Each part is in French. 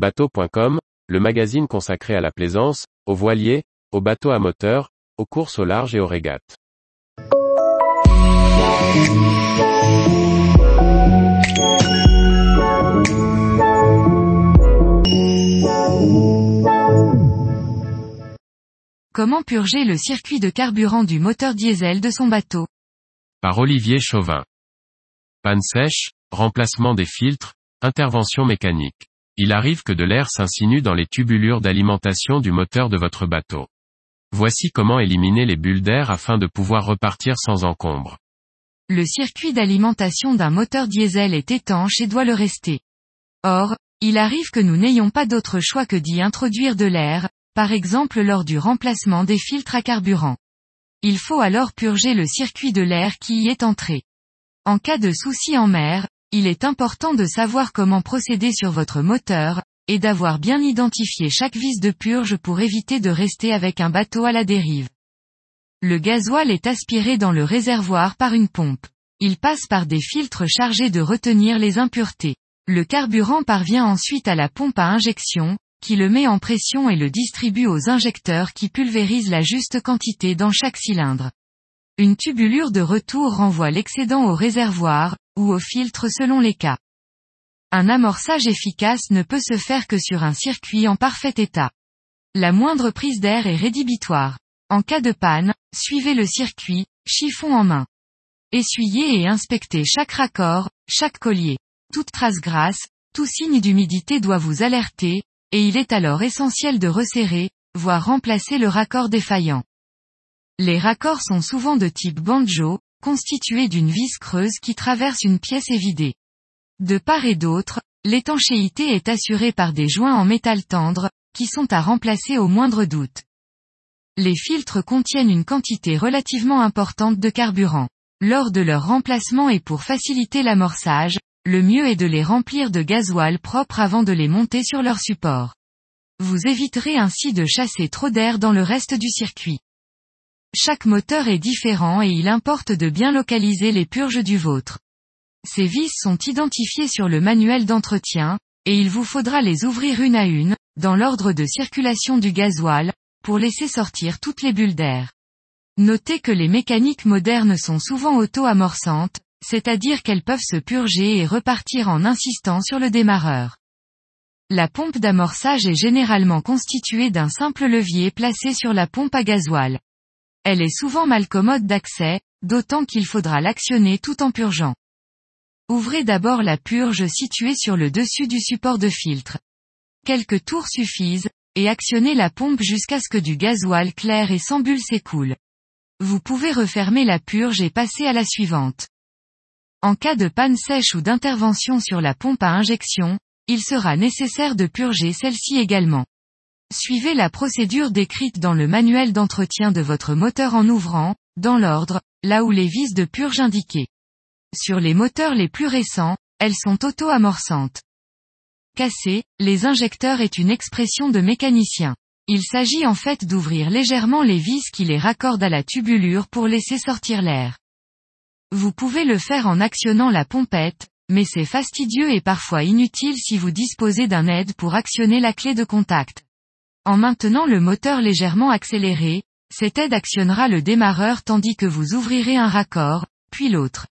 Bateau.com, le magazine consacré à la plaisance, aux voiliers, aux bateaux à moteur, aux courses au large et aux régates. Comment purger le circuit de carburant du moteur diesel de son bateau? Par Olivier Chauvin. Panne sèche, remplacement des filtres, intervention mécanique. Il arrive que de l'air s'insinue dans les tubulures d'alimentation du moteur de votre bateau. Voici comment éliminer les bulles d'air afin de pouvoir repartir sans encombre. Le circuit d'alimentation d'un moteur diesel est étanche et doit le rester. Or, il arrive que nous n'ayons pas d'autre choix que d'y introduire de l'air, par exemple lors du remplacement des filtres à carburant. Il faut alors purger le circuit de l'air qui y est entré. En cas de souci en mer, il est important de savoir comment procéder sur votre moteur, et d'avoir bien identifié chaque vis de purge pour éviter de rester avec un bateau à la dérive. Le gasoil est aspiré dans le réservoir par une pompe. Il passe par des filtres chargés de retenir les impuretés. Le carburant parvient ensuite à la pompe à injection, qui le met en pression et le distribue aux injecteurs qui pulvérisent la juste quantité dans chaque cylindre. Une tubulure de retour renvoie l'excédent au réservoir, ou au filtre selon les cas. Un amorçage efficace ne peut se faire que sur un circuit en parfait état. La moindre prise d'air est rédhibitoire. En cas de panne, suivez le circuit, chiffon en main. Essuyez et inspectez chaque raccord, chaque collier. Toute trace grasse, tout signe d'humidité doit vous alerter, et il est alors essentiel de resserrer, voire remplacer le raccord défaillant. Les raccords sont souvent de type banjo, constitués d'une vis creuse qui traverse une pièce évidée. De part et d'autre, l'étanchéité est assurée par des joints en métal tendre, qui sont à remplacer au moindre doute. Les filtres contiennent une quantité relativement importante de carburant. Lors de leur remplacement et pour faciliter l'amorçage, le mieux est de les remplir de gasoil propre avant de les monter sur leur support. Vous éviterez ainsi de chasser trop d'air dans le reste du circuit. Chaque moteur est différent et il importe de bien localiser les purges du vôtre. Ces vis sont identifiées sur le manuel d'entretien, et il vous faudra les ouvrir une à une, dans l'ordre de circulation du gasoil, pour laisser sortir toutes les bulles d'air. Notez que les mécaniques modernes sont souvent auto-amorçantes, c'est-à-dire qu'elles peuvent se purger et repartir en insistant sur le démarreur. La pompe d'amorçage est généralement constituée d'un simple levier placé sur la pompe à gasoil. Elle est souvent mal commode d'accès, d'autant qu'il faudra l'actionner tout en purgeant. Ouvrez d'abord la purge située sur le dessus du support de filtre. Quelques tours suffisent, et actionnez la pompe jusqu'à ce que du gasoil clair et sans bulle s'écoule. Vous pouvez refermer la purge et passer à la suivante. En cas de panne sèche ou d'intervention sur la pompe à injection, il sera nécessaire de purger celle-ci également. Suivez la procédure décrite dans le manuel d'entretien de votre moteur en ouvrant, dans l'ordre, là où les vis de purge indiquées. Sur les moteurs les plus récents, elles sont auto-amorçantes. Casser, les injecteurs est une expression de mécanicien. Il s'agit en fait d'ouvrir légèrement les vis qui les raccordent à la tubulure pour laisser sortir l'air. Vous pouvez le faire en actionnant la pompette, mais c'est fastidieux et parfois inutile si vous disposez d'un aide pour actionner la clé de contact. En maintenant le moteur légèrement accéléré, cette aide actionnera le démarreur tandis que vous ouvrirez un raccord, puis l'autre.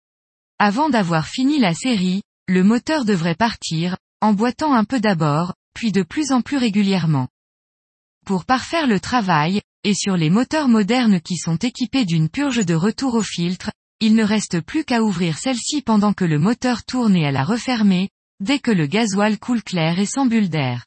Avant d'avoir fini la série, le moteur devrait partir, emboîtant un peu d'abord, puis de plus en plus régulièrement. Pour parfaire le travail, et sur les moteurs modernes qui sont équipés d'une purge de retour au filtre, il ne reste plus qu'à ouvrir celle-ci pendant que le moteur tourne et à la refermer, dès que le gasoil coule clair et sans bulle d'air.